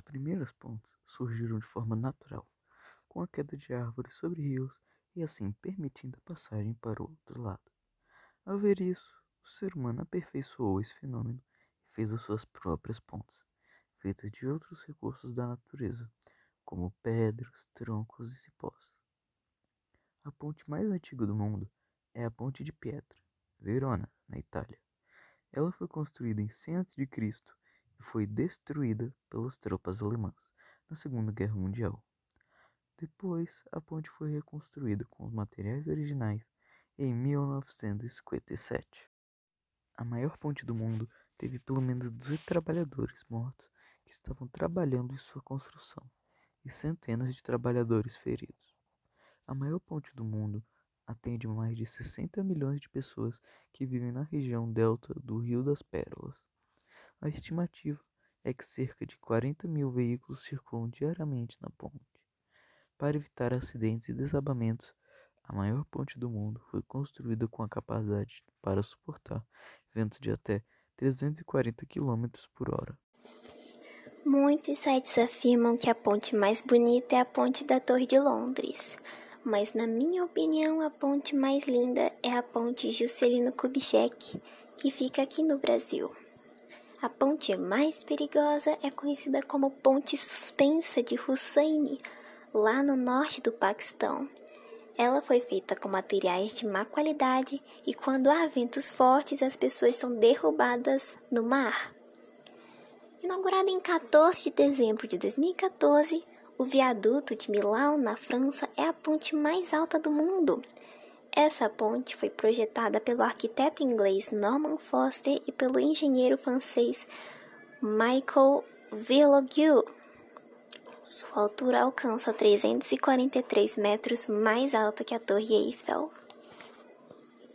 primeiras pontes surgiram de forma natural, com a queda de árvores sobre rios e assim permitindo a passagem para o outro lado. Ao ver isso, o ser humano aperfeiçoou esse fenômeno e fez as suas próprias pontes, feitas de outros recursos da natureza, como pedras, troncos e cipós. A ponte mais antiga do mundo é a Ponte de Pietra, Verona, na Itália. Ela foi construída em 100 a.C. e foi destruída pelas tropas alemãs na Segunda Guerra Mundial. Depois, a ponte foi reconstruída com os materiais originais em 1957. A maior ponte do mundo teve pelo menos 18 trabalhadores mortos que estavam trabalhando em sua construção e centenas de trabalhadores feridos. A maior ponte do mundo atende mais de 60 milhões de pessoas que vivem na região delta do Rio das Pérolas. A estimativa é que cerca de 40 mil veículos circulam diariamente na ponte. Para evitar acidentes e desabamentos, a maior ponte do mundo foi construída com a capacidade para suportar ventos de até 340 km por hora. Muitos sites afirmam que a ponte mais bonita é a ponte da Torre de Londres, mas na minha opinião a ponte mais linda é a ponte Juscelino Kubitschek, que fica aqui no Brasil. A ponte mais perigosa é conhecida como Ponte Suspensa de Hussaini, lá no norte do Paquistão. Ela foi feita com materiais de má qualidade e quando há ventos fortes as pessoas são derrubadas no mar. Inaugurada em 14 de dezembro de 2014, o viaduto de Milão, na França, é a ponte mais alta do mundo. Essa ponte foi projetada pelo arquiteto inglês Norman Foster e pelo engenheiro francês Michael Villogiu. Sua altura alcança 343 metros, mais alta que a Torre Eiffel.